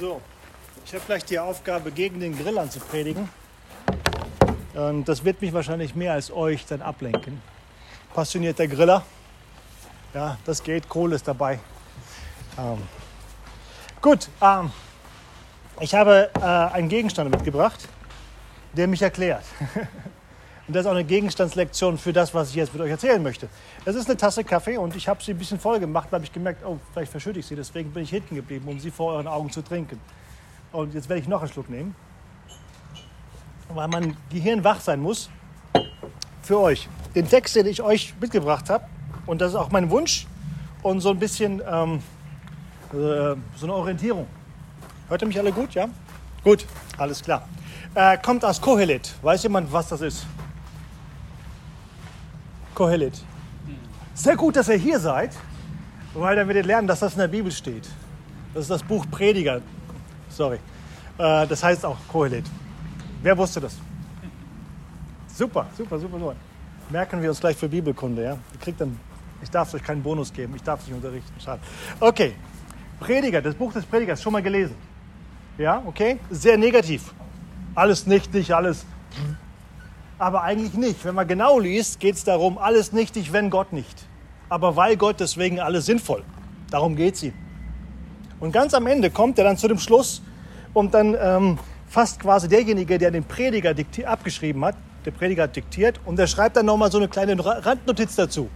So, ich habe gleich die Aufgabe, gegen den Grill anzupredigen. Und das wird mich wahrscheinlich mehr als euch dann ablenken. Passionierter Griller. Ja, das geht, Kohle ist dabei. Ähm, gut, ähm, ich habe äh, einen Gegenstand mitgebracht, der mich erklärt. Und das ist auch eine Gegenstandslektion für das, was ich jetzt mit euch erzählen möchte. Es ist eine Tasse Kaffee und ich habe sie ein bisschen voll gemacht, da habe ich gemerkt, oh, vielleicht verschütte ich sie. Deswegen bin ich hinten geblieben, um sie vor euren Augen zu trinken. Und jetzt werde ich noch einen Schluck nehmen, weil mein Gehirn wach sein muss für euch. Den Text, den ich euch mitgebracht habe, und das ist auch mein Wunsch und so ein bisschen ähm, äh, so eine Orientierung. Hört ihr mich alle gut? Ja? Gut, alles klar. Äh, kommt aus Kohelet. Weiß jemand, was das ist? Kohelet. Sehr gut, dass ihr hier seid, weil dann werdet ihr lernen, dass das in der Bibel steht. Das ist das Buch Prediger. Sorry. Äh, das heißt auch Kohelet. Wer wusste das? Super, super, super, super. Merken wir uns gleich für Bibelkunde, ja? Ihr kriegt dann, ich darf euch keinen Bonus geben, ich darf es nicht unterrichten. Schade. Okay, Prediger, das Buch des Predigers, schon mal gelesen. Ja, okay? Sehr negativ. Alles nichtig, alles aber eigentlich nicht. Wenn man genau liest, geht es darum, alles nichtig, wenn Gott nicht. Aber weil Gott, deswegen alles sinnvoll. Darum geht es ihm. Und ganz am Ende kommt er dann zu dem Schluss und dann ähm, fast quasi derjenige, der den Prediger abgeschrieben hat, der Prediger hat diktiert und der schreibt dann nochmal so eine kleine Randnotiz dazu.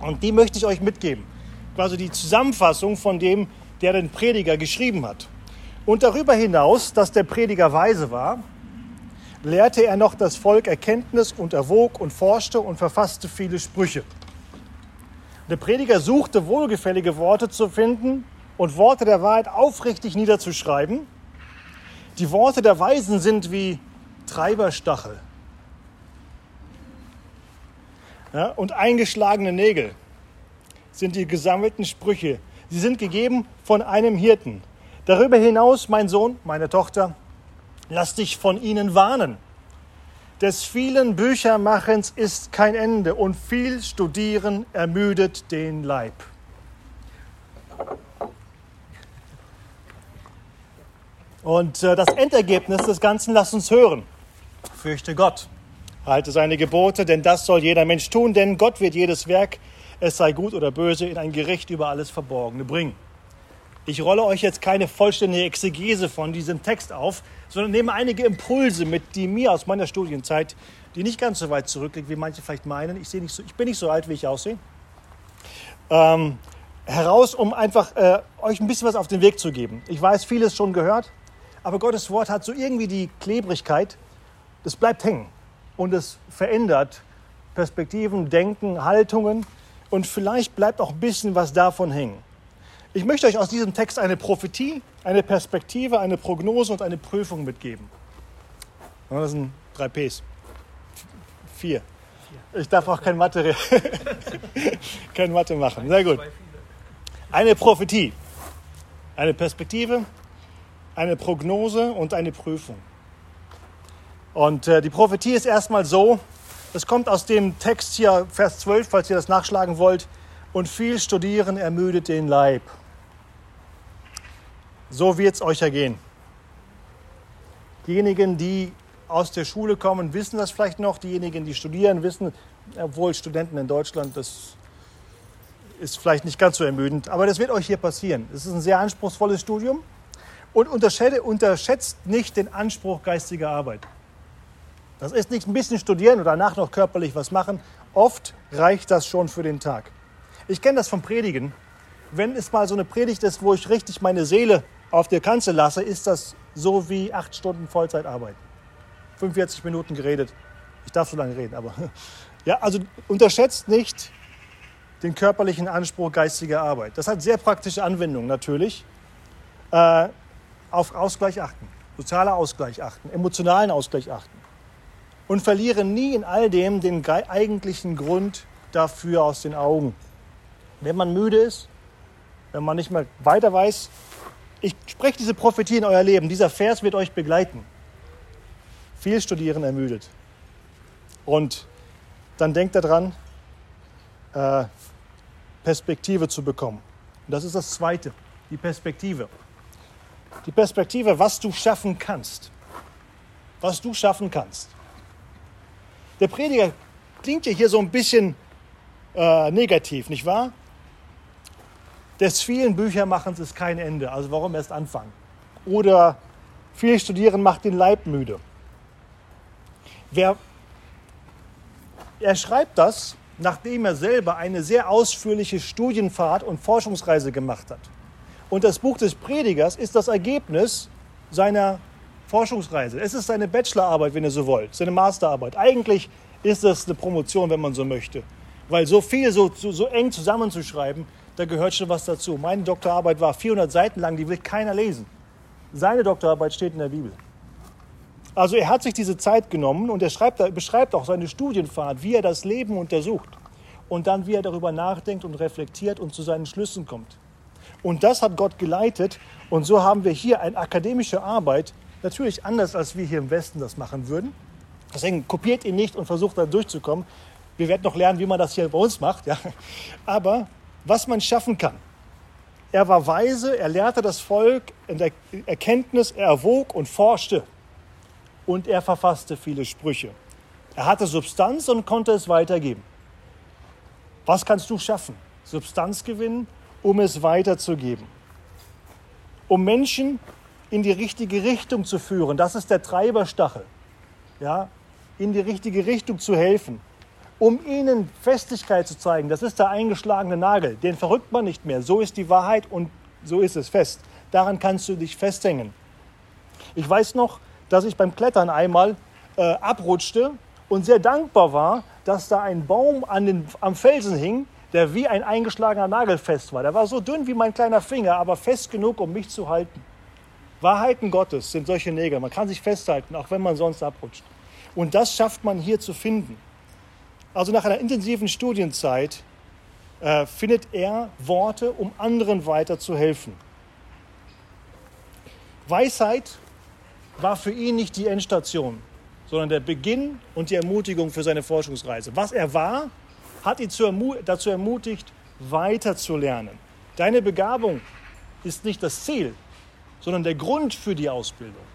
Und die möchte ich euch mitgeben. Quasi die Zusammenfassung von dem, der den Prediger geschrieben hat. Und darüber hinaus, dass der Prediger weise war, lehrte er noch das Volk Erkenntnis und erwog und forschte und verfasste viele Sprüche. Der Prediger suchte wohlgefällige Worte zu finden und Worte der Wahrheit aufrichtig niederzuschreiben. Die Worte der Weisen sind wie Treiberstachel ja, und eingeschlagene Nägel sind die gesammelten Sprüche. Sie sind gegeben von einem Hirten. Darüber hinaus, mein Sohn, meine Tochter, Lass dich von ihnen warnen. Des vielen Büchermachens ist kein Ende und viel Studieren ermüdet den Leib. Und äh, das Endergebnis des Ganzen lass uns hören. Fürchte Gott, halte seine Gebote, denn das soll jeder Mensch tun, denn Gott wird jedes Werk, es sei gut oder böse, in ein Gericht über alles Verborgene bringen. Ich rolle euch jetzt keine vollständige Exegese von diesem Text auf, sondern nehme einige Impulse mit, die mir aus meiner Studienzeit, die nicht ganz so weit zurückliegt, wie manche vielleicht meinen, ich, nicht so, ich bin nicht so alt, wie ich aussehe, ähm, heraus, um einfach äh, euch ein bisschen was auf den Weg zu geben. Ich weiß, vieles schon gehört, aber Gottes Wort hat so irgendwie die Klebrigkeit, das bleibt hängen und es verändert Perspektiven, Denken, Haltungen und vielleicht bleibt auch ein bisschen was davon hängen. Ich möchte euch aus diesem Text eine Prophetie, eine Perspektive, eine Prognose und eine Prüfung mitgeben. Das sind drei Ps. Vier. Ich darf auch kein Mathe, kein Mathe machen. Sehr gut. Eine Prophetie, eine Perspektive, eine Prognose und eine Prüfung. Und äh, die Prophetie ist erstmal so, es kommt aus dem Text hier, Vers 12, falls ihr das nachschlagen wollt, und viel Studieren ermüdet den Leib. So wird es euch ergehen. Diejenigen, die aus der Schule kommen, wissen das vielleicht noch. Diejenigen, die studieren, wissen, obwohl Studenten in Deutschland, das ist vielleicht nicht ganz so ermüdend. Aber das wird euch hier passieren. Es ist ein sehr anspruchsvolles Studium. Und unterschätzt nicht den Anspruch geistiger Arbeit. Das ist nicht ein bisschen studieren und danach noch körperlich was machen. Oft reicht das schon für den Tag. Ich kenne das vom Predigen. Wenn es mal so eine Predigt ist, wo ich richtig meine Seele auf der Kanzel lasse, ist das so wie acht Stunden Vollzeitarbeit. 45 Minuten geredet. Ich darf so lange reden, aber ja, also unterschätzt nicht den körperlichen Anspruch geistiger Arbeit. Das hat sehr praktische Anwendungen natürlich. Äh, auf Ausgleich achten, sozialer Ausgleich achten, emotionalen Ausgleich achten. Und verliere nie in all dem den eigentlichen Grund dafür aus den Augen. Wenn man müde ist, wenn man nicht mehr weiter weiß, ich spreche diese Prophetie in euer Leben. Dieser Vers wird euch begleiten. Viel studieren ermüdet. Und dann denkt daran, äh, Perspektive zu bekommen. Und das ist das Zweite, die Perspektive. Die Perspektive, was du schaffen kannst. Was du schaffen kannst. Der Prediger klingt ja hier so ein bisschen äh, negativ, nicht wahr? Des vielen Büchermachens ist kein Ende, also warum erst anfangen? Oder viel Studieren macht den Leib müde. Wer, er schreibt das, nachdem er selber eine sehr ausführliche Studienfahrt und Forschungsreise gemacht hat. Und das Buch des Predigers ist das Ergebnis seiner Forschungsreise. Es ist seine Bachelorarbeit, wenn ihr so wollt, seine Masterarbeit. Eigentlich ist das eine Promotion, wenn man so möchte. Weil so viel, so, so, so eng zusammenzuschreiben, da gehört schon was dazu. Meine Doktorarbeit war 400 Seiten lang, die will keiner lesen. Seine Doktorarbeit steht in der Bibel. Also er hat sich diese Zeit genommen und er schreibt, beschreibt auch seine Studienfahrt, wie er das Leben untersucht und dann wie er darüber nachdenkt und reflektiert und zu seinen Schlüssen kommt. Und das hat Gott geleitet und so haben wir hier eine akademische Arbeit, natürlich anders als wir hier im Westen das machen würden. Deswegen kopiert ihn nicht und versucht da durchzukommen. Wir werden noch lernen, wie man das hier bei uns macht. Ja. Aber was man schaffen kann. Er war weise, er lehrte das Volk in der Erkenntnis, er erwog und forschte und er verfasste viele Sprüche. Er hatte Substanz und konnte es weitergeben. Was kannst du schaffen? Substanz gewinnen, um es weiterzugeben. Um Menschen in die richtige Richtung zu führen, das ist der Treiberstachel. Ja, in die richtige Richtung zu helfen. Um ihnen Festigkeit zu zeigen, das ist der eingeschlagene Nagel, den verrückt man nicht mehr. So ist die Wahrheit und so ist es fest. Daran kannst du dich festhängen. Ich weiß noch, dass ich beim Klettern einmal äh, abrutschte und sehr dankbar war, dass da ein Baum an den, am Felsen hing, der wie ein eingeschlagener Nagel fest war. Der war so dünn wie mein kleiner Finger, aber fest genug, um mich zu halten. Wahrheiten Gottes sind solche Nägel. Man kann sich festhalten, auch wenn man sonst abrutscht. Und das schafft man hier zu finden. Also nach einer intensiven Studienzeit äh, findet er Worte, um anderen weiterzuhelfen. Weisheit war für ihn nicht die Endstation, sondern der Beginn und die Ermutigung für seine Forschungsreise. Was er war, hat ihn dazu ermutigt, weiterzulernen. Deine Begabung ist nicht das Ziel, sondern der Grund für die Ausbildung.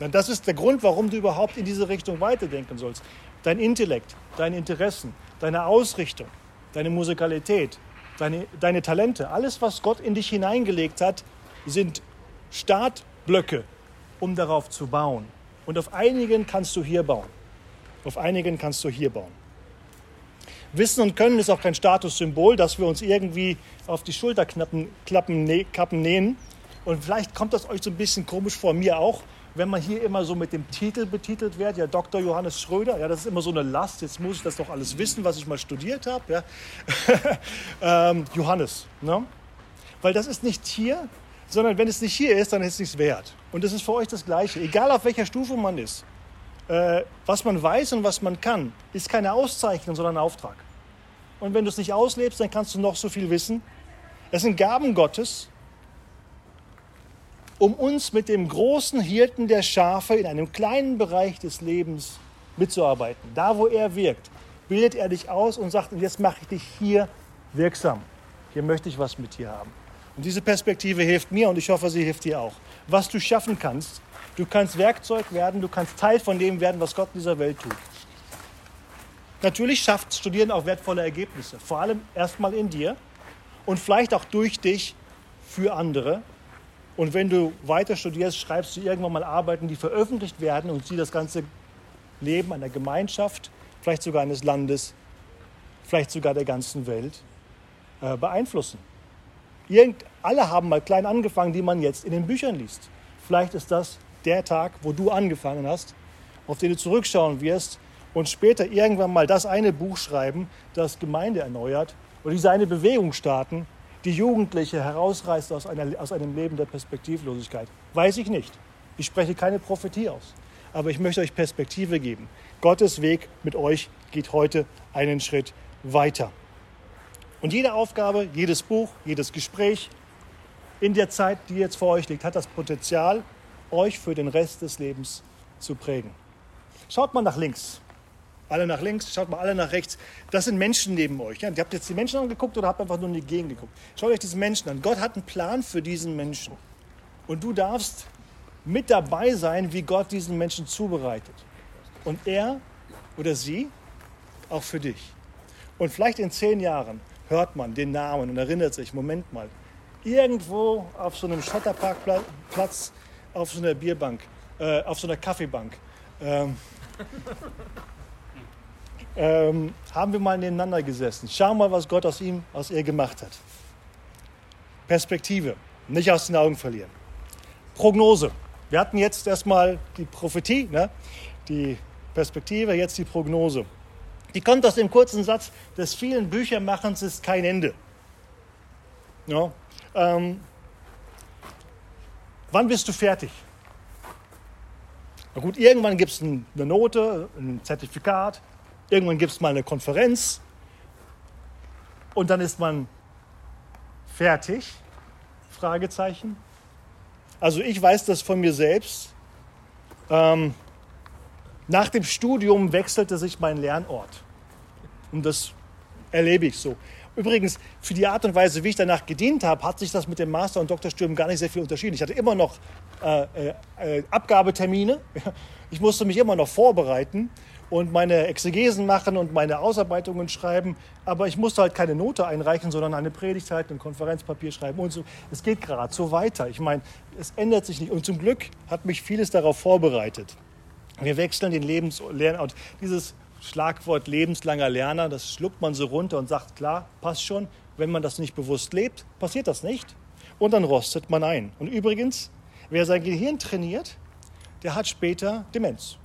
Denn das ist der Grund, warum du überhaupt in diese Richtung weiterdenken sollst. Dein Intellekt, deine Interessen, deine Ausrichtung, deine Musikalität, deine, deine Talente, alles, was Gott in dich hineingelegt hat, sind Startblöcke um darauf zu bauen. Und auf einigen kannst du hier bauen. Auf einigen kannst du hier bauen. Wissen und Können ist auch kein Statussymbol, dass wir uns irgendwie auf die Schulterklappen Klappen, Kappen nähen. Und vielleicht kommt das euch so ein bisschen komisch vor, mir auch, wenn man hier immer so mit dem Titel betitelt wird, ja, Dr. Johannes Schröder, ja, das ist immer so eine Last, jetzt muss ich das doch alles wissen, was ich mal studiert habe, ja. ähm, Johannes, ne? Weil das ist nicht hier, sondern wenn es nicht hier ist, dann ist es nichts wert. Und das ist für euch das Gleiche. Egal auf welcher Stufe man ist, äh, was man weiß und was man kann, ist keine Auszeichnung, sondern ein Auftrag. Und wenn du es nicht auslebst, dann kannst du noch so viel wissen. Es sind Gaben Gottes, um uns mit dem großen Hirten der Schafe in einem kleinen Bereich des Lebens mitzuarbeiten. Da, wo er wirkt, bildet er dich aus und sagt, und jetzt mache ich dich hier wirksam. Hier möchte ich was mit dir haben. Und diese Perspektive hilft mir und ich hoffe, sie hilft dir auch. Was du schaffen kannst, du kannst Werkzeug werden, du kannst Teil von dem werden, was Gott in dieser Welt tut. Natürlich schafft Studieren auch wertvolle Ergebnisse, vor allem erstmal in dir und vielleicht auch durch dich für andere. Und wenn du weiter studierst, schreibst du irgendwann mal Arbeiten, die veröffentlicht werden und sie das ganze Leben einer Gemeinschaft, vielleicht sogar eines Landes, vielleicht sogar der ganzen Welt äh, beeinflussen. Irgend, alle haben mal klein angefangen, die man jetzt in den Büchern liest. Vielleicht ist das der Tag, wo du angefangen hast, auf den du zurückschauen wirst und später irgendwann mal das eine Buch schreiben, das Gemeinde erneuert oder diese eine Bewegung starten, die Jugendliche herausreißt aus, einer, aus einem Leben der Perspektivlosigkeit. Weiß ich nicht. Ich spreche keine Prophetie aus. Aber ich möchte euch Perspektive geben. Gottes Weg mit euch geht heute einen Schritt weiter. Und jede Aufgabe, jedes Buch, jedes Gespräch in der Zeit, die jetzt vor euch liegt, hat das Potenzial, euch für den Rest des Lebens zu prägen. Schaut mal nach links. Alle nach links, schaut mal alle nach rechts. Das sind Menschen neben euch. Ja, ihr habt jetzt die Menschen angeguckt oder habt einfach nur in die Gegend geguckt. Schaut euch diese Menschen an. Gott hat einen Plan für diesen Menschen. Und du darfst mit dabei sein, wie Gott diesen Menschen zubereitet. Und er oder sie auch für dich. Und vielleicht in zehn Jahren hört man den Namen und erinnert sich, Moment mal, irgendwo auf so einem Schotterparkplatz, auf so einer Bierbank, äh, auf so einer Kaffeebank, ähm, ähm, haben wir mal nebeneinander gesessen. Schau mal, was Gott aus ihm, aus ihr gemacht hat. Perspektive, nicht aus den Augen verlieren. Prognose. Wir hatten jetzt erstmal die Prophetie, ne? die Perspektive, jetzt die Prognose. Die kommt aus dem kurzen Satz, des vielen Büchermachens ist kein Ende. Ja, ähm, wann bist du fertig? Na gut, irgendwann gibt es eine Note, ein Zertifikat, irgendwann gibt es mal eine Konferenz und dann ist man fertig? Fragezeichen. Also ich weiß das von mir selbst. Ähm, nach dem Studium wechselte sich mein Lernort. Und das erlebe ich so. Übrigens, für die Art und Weise, wie ich danach gedient habe, hat sich das mit dem Master- und Doktorstudium gar nicht sehr viel unterschieden. Ich hatte immer noch äh, äh, äh Abgabetermine. Ich musste mich immer noch vorbereiten und meine Exegesen machen und meine Ausarbeitungen schreiben. Aber ich musste halt keine Note einreichen, sondern eine Predigt halten, ein Konferenzpapier schreiben und so. Es geht gerade so weiter. Ich meine, es ändert sich nicht. Und zum Glück hat mich vieles darauf vorbereitet. Wir wechseln den Lebens Lernort. Dieses Schlagwort lebenslanger Lerner, das schluckt man so runter und sagt, klar, passt schon. Wenn man das nicht bewusst lebt, passiert das nicht. Und dann rostet man ein. Und übrigens, wer sein Gehirn trainiert, der hat später Demenz.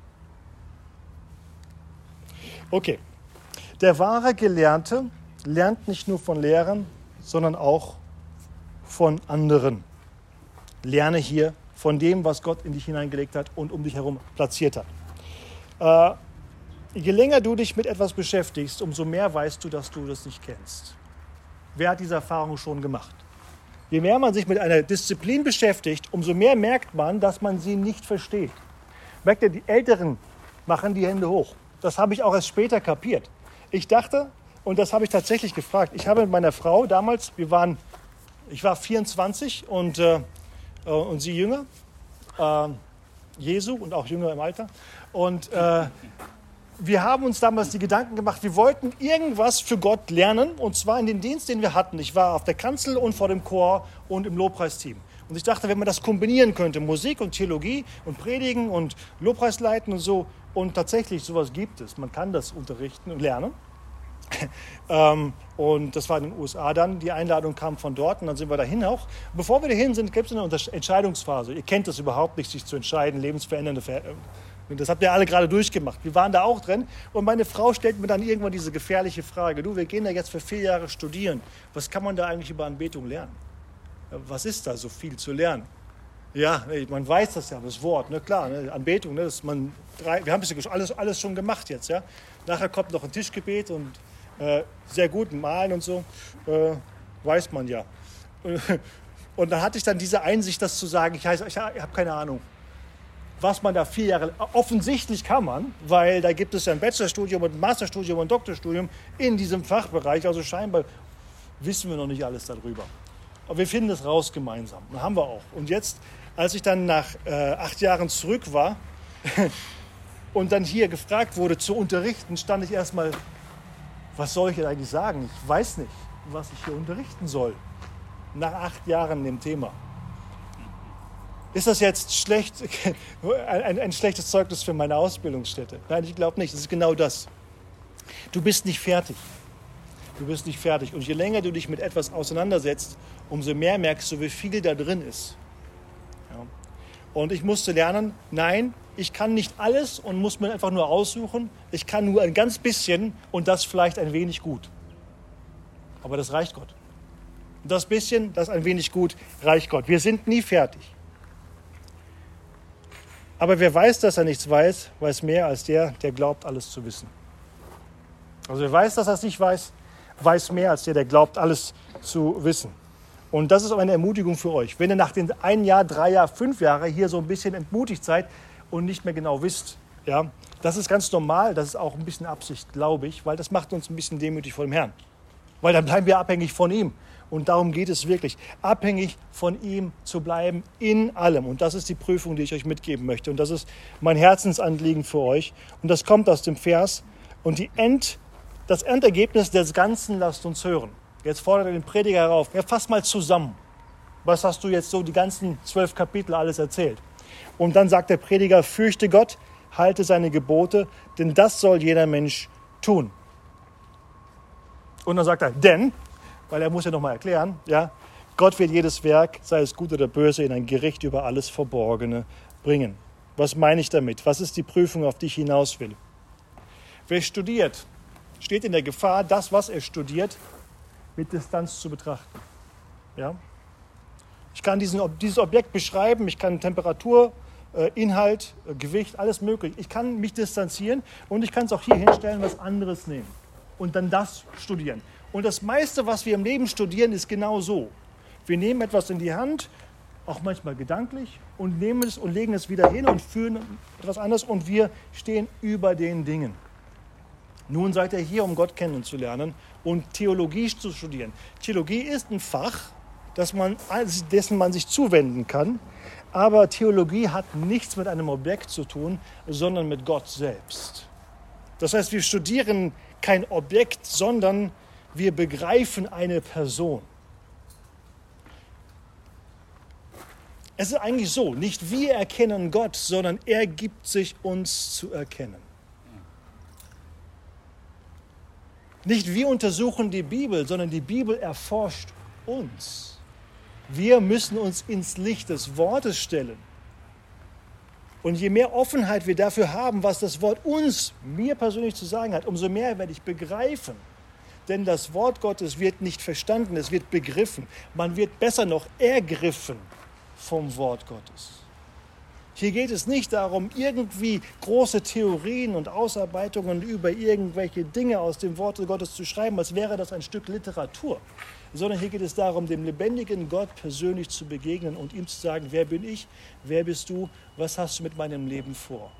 Okay, der wahre Gelernte lernt nicht nur von Lehrern, sondern auch von anderen. Lerne hier von dem, was Gott in dich hineingelegt hat und um dich herum platziert hat. Äh, je länger du dich mit etwas beschäftigst, umso mehr weißt du, dass du das nicht kennst. Wer hat diese Erfahrung schon gemacht? Je mehr man sich mit einer Disziplin beschäftigt, umso mehr merkt man, dass man sie nicht versteht. Merkt ihr, die Älteren machen die Hände hoch. Das habe ich auch erst später kapiert. Ich dachte, und das habe ich tatsächlich gefragt, ich habe mit meiner Frau damals, wir waren, ich war 24 und äh, äh, und sie jünger, äh, Jesu und auch jünger im Alter. Und äh, wir haben uns damals die Gedanken gemacht, wir wollten irgendwas für Gott lernen und zwar in den Dienst, den wir hatten. Ich war auf der Kanzel und vor dem Chor und im Lobpreisteam. Und ich dachte, wenn man das kombinieren könnte, Musik und Theologie und Predigen und Lobpreisleiten und so, und tatsächlich sowas gibt es, man kann das unterrichten und lernen. ähm, und das war in den USA dann. Die Einladung kam von dort und dann sind wir dahin auch. Bevor wir dahin sind, gibt es eine Entscheidungsphase. Ihr kennt das überhaupt nicht, sich zu entscheiden, lebensverändernde Ver äh, das habt ihr alle gerade durchgemacht. Wir waren da auch drin. Und meine Frau stellt mir dann irgendwann diese gefährliche Frage: Du, wir gehen da jetzt für vier Jahre studieren. Was kann man da eigentlich über Anbetung lernen? Was ist da so viel zu lernen? Ja, man weiß das ja, das Wort, ne, klar, ne, Anbetung, ne, das man, drei, wir haben das alles, alles schon gemacht jetzt, ja. Nachher kommt noch ein Tischgebet und äh, sehr gut malen und so, äh, weiß man ja. Und dann hatte ich dann diese Einsicht, das zu sagen, ich, ich habe keine Ahnung, was man da vier Jahre, offensichtlich kann man, weil da gibt es ja ein Bachelorstudium und ein Masterstudium und ein Doktorstudium in diesem Fachbereich, also scheinbar wissen wir noch nicht alles darüber. Aber wir finden es raus gemeinsam. Und haben wir auch. Und jetzt, als ich dann nach äh, acht Jahren zurück war und dann hier gefragt wurde zu unterrichten, stand ich erstmal was soll ich eigentlich sagen? Ich weiß nicht, was ich hier unterrichten soll. Nach acht Jahren dem Thema. Ist das jetzt schlecht, ein, ein schlechtes Zeugnis für meine Ausbildungsstätte? Nein, ich glaube nicht. Es ist genau das. Du bist nicht fertig. Du bist nicht fertig. Und je länger du dich mit etwas auseinandersetzt, umso mehr merkst du, wie viel da drin ist. Und ich musste lernen, nein, ich kann nicht alles und muss mir einfach nur aussuchen. Ich kann nur ein ganz bisschen und das vielleicht ein wenig gut. Aber das reicht Gott. Das bisschen, das ein wenig gut, reicht Gott. Wir sind nie fertig. Aber wer weiß, dass er nichts weiß, weiß mehr als der, der glaubt, alles zu wissen. Also wer weiß, dass er es nicht weiß, weiß mehr als der, der glaubt, alles zu wissen. Und das ist auch eine Ermutigung für euch. Wenn ihr nach den ein Jahr, drei Jahr, fünf Jahre hier so ein bisschen entmutigt seid, und nicht mehr genau wisst. Ja, das ist ganz normal, das ist auch ein bisschen Absicht, glaube ich, weil das macht uns ein bisschen demütig vor dem Herrn. Weil dann bleiben wir abhängig von ihm. Und darum geht es wirklich, abhängig von ihm zu bleiben in allem. Und das ist die Prüfung, die ich euch mitgeben möchte. Und das ist mein Herzensanliegen für euch. Und das kommt aus dem Vers. Und die End, das Endergebnis des Ganzen lasst uns hören. Jetzt fordert er den Prediger herauf. Ja, fass mal zusammen. Was hast du jetzt so die ganzen zwölf Kapitel alles erzählt? Und dann sagt der Prediger, fürchte Gott, halte seine Gebote, denn das soll jeder Mensch tun. Und dann sagt er, denn, weil er muss ja nochmal erklären, ja, Gott wird jedes Werk, sei es gut oder böse, in ein Gericht über alles Verborgene bringen. Was meine ich damit? Was ist die Prüfung, auf die ich hinaus will? Wer studiert, steht in der Gefahr, das, was er studiert, mit Distanz zu betrachten. Ja? Ich kann diesen, dieses Objekt beschreiben, ich kann Temperatur, äh, Inhalt, äh, Gewicht, alles möglich. Ich kann mich distanzieren und ich kann es auch hier hinstellen, was anderes nehmen und dann das studieren. Und das meiste, was wir im Leben studieren, ist genau so. Wir nehmen etwas in die Hand, auch manchmal gedanklich, und nehmen es und legen es wieder hin und führen etwas anderes und wir stehen über den Dingen. Nun seid ihr hier, um Gott kennenzulernen und Theologie zu studieren. Theologie ist ein Fach, das man, dessen man sich zuwenden kann, aber Theologie hat nichts mit einem Objekt zu tun, sondern mit Gott selbst. Das heißt, wir studieren kein Objekt, sondern wir begreifen eine Person. Es ist eigentlich so, nicht wir erkennen Gott, sondern er gibt sich uns zu erkennen. Nicht wir untersuchen die Bibel, sondern die Bibel erforscht uns. Wir müssen uns ins Licht des Wortes stellen. Und je mehr Offenheit wir dafür haben, was das Wort uns, mir persönlich zu sagen hat, umso mehr werde ich begreifen. Denn das Wort Gottes wird nicht verstanden, es wird begriffen. Man wird besser noch ergriffen vom Wort Gottes. Hier geht es nicht darum, irgendwie große Theorien und Ausarbeitungen über irgendwelche Dinge aus dem Wort Gottes zu schreiben, als wäre das ein Stück Literatur, sondern hier geht es darum, dem lebendigen Gott persönlich zu begegnen und ihm zu sagen, wer bin ich, wer bist du, was hast du mit meinem Leben vor.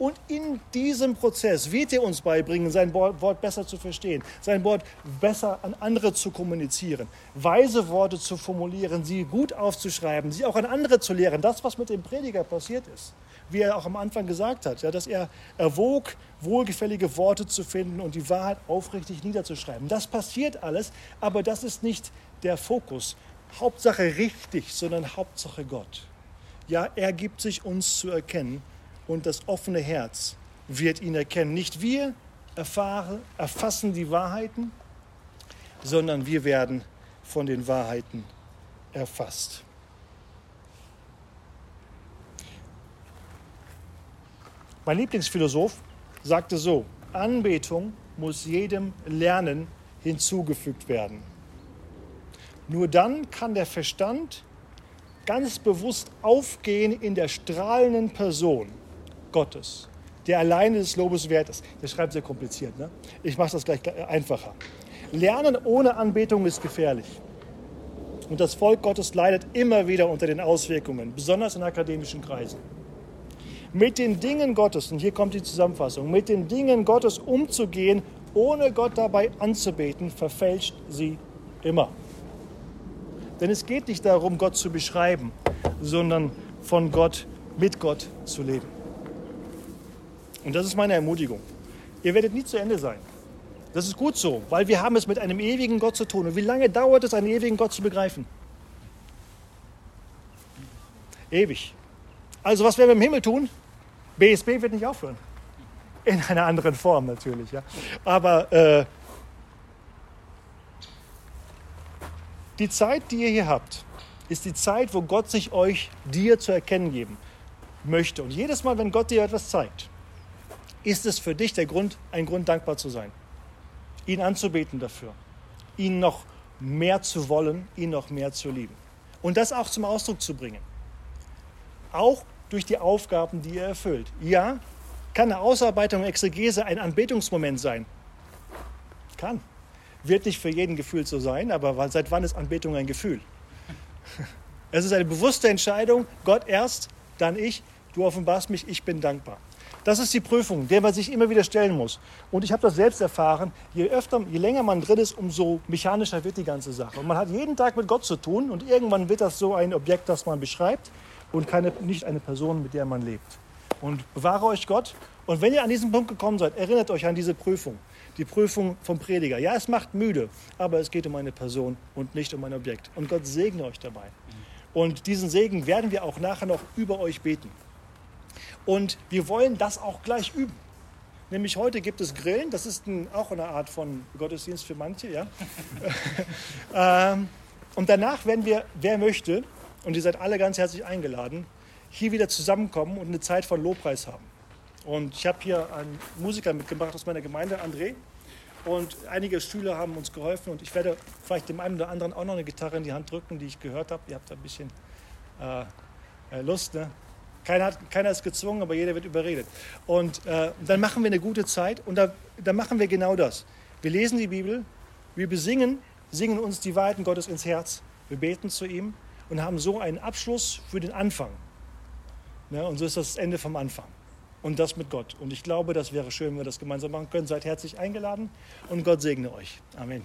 Und in diesem Prozess wird er uns beibringen, sein Wort besser zu verstehen, sein Wort besser an andere zu kommunizieren, weise Worte zu formulieren, sie gut aufzuschreiben, sie auch an andere zu lehren. Das, was mit dem Prediger passiert ist, wie er auch am Anfang gesagt hat, ja, dass er erwog, wohlgefällige Worte zu finden und die Wahrheit aufrichtig niederzuschreiben. Das passiert alles, aber das ist nicht der Fokus. Hauptsache richtig, sondern Hauptsache Gott. Ja, er gibt sich uns zu erkennen und das offene Herz wird ihn erkennen. Nicht wir erfahren, erfassen die Wahrheiten, sondern wir werden von den Wahrheiten erfasst. Mein Lieblingsphilosoph sagte so, Anbetung muss jedem Lernen hinzugefügt werden. Nur dann kann der Verstand ganz bewusst aufgehen in der strahlenden Person Gottes, der alleine des Lobes wert ist. Der schreibt sehr kompliziert. Ne? Ich mache das gleich einfacher. Lernen ohne Anbetung ist gefährlich. Und das Volk Gottes leidet immer wieder unter den Auswirkungen, besonders in akademischen Kreisen. Mit den Dingen Gottes, und hier kommt die Zusammenfassung, mit den Dingen Gottes umzugehen, ohne Gott dabei anzubeten, verfälscht sie immer. Denn es geht nicht darum, Gott zu beschreiben, sondern von Gott, mit Gott zu leben. Und das ist meine Ermutigung. Ihr werdet nie zu Ende sein. Das ist gut so, weil wir haben es mit einem ewigen Gott zu tun. Und wie lange dauert es, einen ewigen Gott zu begreifen? Ewig. Also was werden wir im Himmel tun? BSB wird nicht aufhören. In einer anderen Form natürlich. Ja. Aber äh, die Zeit, die ihr hier habt, ist die Zeit, wo Gott sich euch dir zu erkennen geben möchte. Und jedes Mal, wenn Gott dir etwas zeigt, ist es für dich der Grund, ein Grund, dankbar zu sein. Ihn anzubeten dafür. Ihn noch mehr zu wollen, ihn noch mehr zu lieben. Und das auch zum Ausdruck zu bringen. Auch durch die Aufgaben, die er erfüllt. Ja, kann eine Ausarbeitung, Exegese ein Anbetungsmoment sein. Kann. Wird nicht für jeden gefühlt so sein, aber seit wann ist Anbetung ein Gefühl? Es ist eine bewusste Entscheidung, Gott erst, dann ich, du offenbarst mich, ich bin dankbar. Das ist die Prüfung, der man sich immer wieder stellen muss. Und ich habe das selbst erfahren, je öfter, je länger man drin ist, umso mechanischer wird die ganze Sache. Und man hat jeden Tag mit Gott zu tun und irgendwann wird das so ein Objekt, das man beschreibt und keine, nicht eine Person, mit der man lebt. Und bewahre euch Gott. Und wenn ihr an diesen Punkt gekommen seid, erinnert euch an diese Prüfung. Die Prüfung vom Prediger. Ja, es macht müde, aber es geht um eine Person und nicht um ein Objekt. Und Gott segne euch dabei. Und diesen Segen werden wir auch nachher noch über euch beten. Und wir wollen das auch gleich üben. Nämlich heute gibt es Grillen, das ist ein, auch eine Art von Gottesdienst für manche. Ja? Ähm, und danach werden wir, wer möchte, und ihr seid alle ganz herzlich eingeladen, hier wieder zusammenkommen und eine Zeit von Lobpreis haben. Und ich habe hier einen Musiker mitgebracht aus meiner Gemeinde, André. Und einige Schüler haben uns geholfen und ich werde vielleicht dem einen oder anderen auch noch eine Gitarre in die Hand drücken, die ich gehört habe. Ihr habt da ein bisschen äh, äh Lust, ne? Keiner, hat, keiner ist gezwungen, aber jeder wird überredet. Und äh, dann machen wir eine gute Zeit und da, da machen wir genau das. Wir lesen die Bibel, wir besingen, singen uns die Weiten Gottes ins Herz, wir beten zu ihm und haben so einen Abschluss für den Anfang. Ja, und so ist das Ende vom Anfang. Und das mit Gott. Und ich glaube, das wäre schön, wenn wir das gemeinsam machen können. Seid herzlich eingeladen und Gott segne euch. Amen.